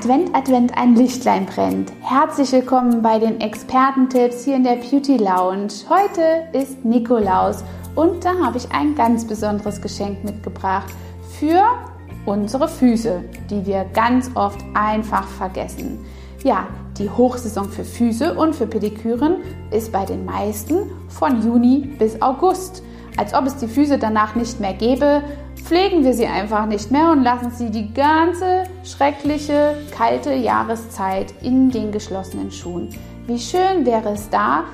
Advent, Advent, ein Lichtlein brennt. Herzlich willkommen bei den Expertentipps hier in der Beauty Lounge. Heute ist Nikolaus und da habe ich ein ganz besonderes Geschenk mitgebracht für unsere Füße, die wir ganz oft einfach vergessen. Ja, die Hochsaison für Füße und für Pediküren ist bei den meisten von Juni bis August. Als ob es die Füße danach nicht mehr gäbe, pflegen wir sie einfach nicht mehr und lassen sie die ganze schreckliche kalte Jahreszeit in den geschlossenen Schuhen. Wie schön wäre es da,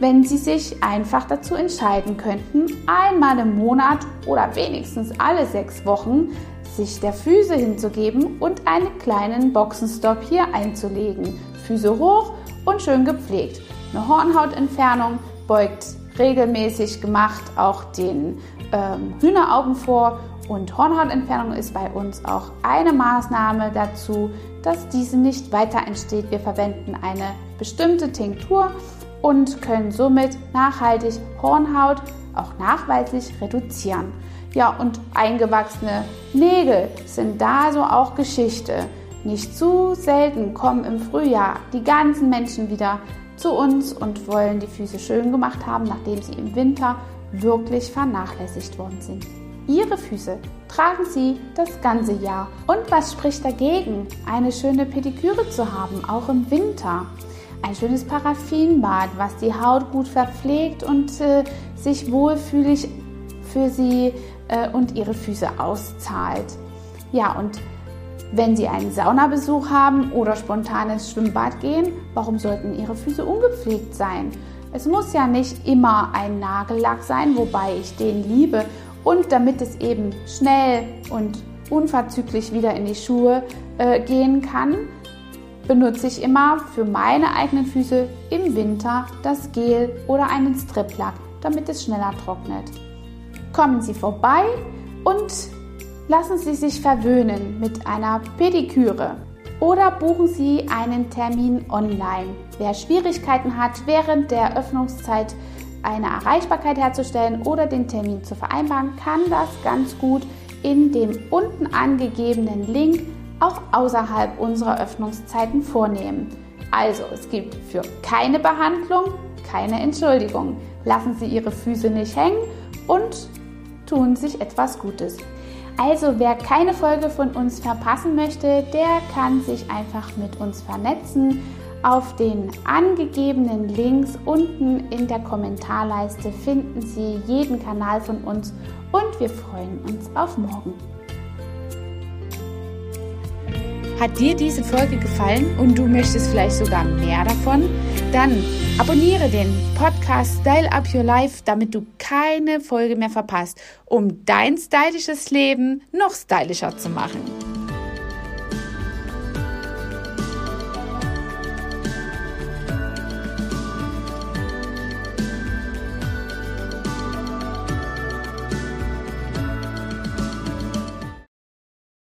wenn Sie sich einfach dazu entscheiden könnten, einmal im Monat oder wenigstens alle sechs Wochen sich der Füße hinzugeben und einen kleinen Boxenstopp hier einzulegen. Füße hoch und schön gepflegt. Eine Hornhautentfernung beugt regelmäßig gemacht auch den ähm, Hühneraugen vor und Hornhautentfernung ist bei uns auch eine Maßnahme dazu, dass diese nicht weiter entsteht. Wir verwenden eine bestimmte Tinktur und können somit nachhaltig Hornhaut auch nachweislich reduzieren. Ja, und eingewachsene Nägel sind da so auch Geschichte. Nicht zu selten kommen im Frühjahr die ganzen Menschen wieder zu uns und wollen die Füße schön gemacht haben, nachdem sie im Winter wirklich vernachlässigt worden sind. Ihre Füße tragen Sie das ganze Jahr. Und was spricht dagegen, eine schöne Pediküre zu haben, auch im Winter? Ein schönes Paraffinbad, was die Haut gut verpflegt und äh, sich wohlfühlig für Sie äh, und Ihre Füße auszahlt. Ja, und wenn Sie einen Saunabesuch haben oder spontan ins Schwimmbad gehen, warum sollten Ihre Füße ungepflegt sein? Es muss ja nicht immer ein Nagellack sein, wobei ich den liebe. Und damit es eben schnell und unverzüglich wieder in die Schuhe äh, gehen kann, benutze ich immer für meine eigenen Füße im Winter das Gel oder einen Striplack, damit es schneller trocknet. Kommen Sie vorbei und lassen Sie sich verwöhnen mit einer Pediküre oder buchen Sie einen Termin online. Wer Schwierigkeiten hat, während der Öffnungszeit eine Erreichbarkeit herzustellen oder den Termin zu vereinbaren, kann das ganz gut in dem unten angegebenen Link auch außerhalb unserer Öffnungszeiten vornehmen. Also, es gibt für keine Behandlung keine Entschuldigung. Lassen Sie Ihre Füße nicht hängen und tun sich etwas Gutes. Also wer keine Folge von uns verpassen möchte, der kann sich einfach mit uns vernetzen. Auf den angegebenen Links unten in der Kommentarleiste finden Sie jeden Kanal von uns und wir freuen uns auf morgen. Hat dir diese Folge gefallen und du möchtest vielleicht sogar mehr davon? Dann abonniere den Podcast Style Up Your Life, damit du keine Folge mehr verpasst, um dein stylisches Leben noch stylischer zu machen.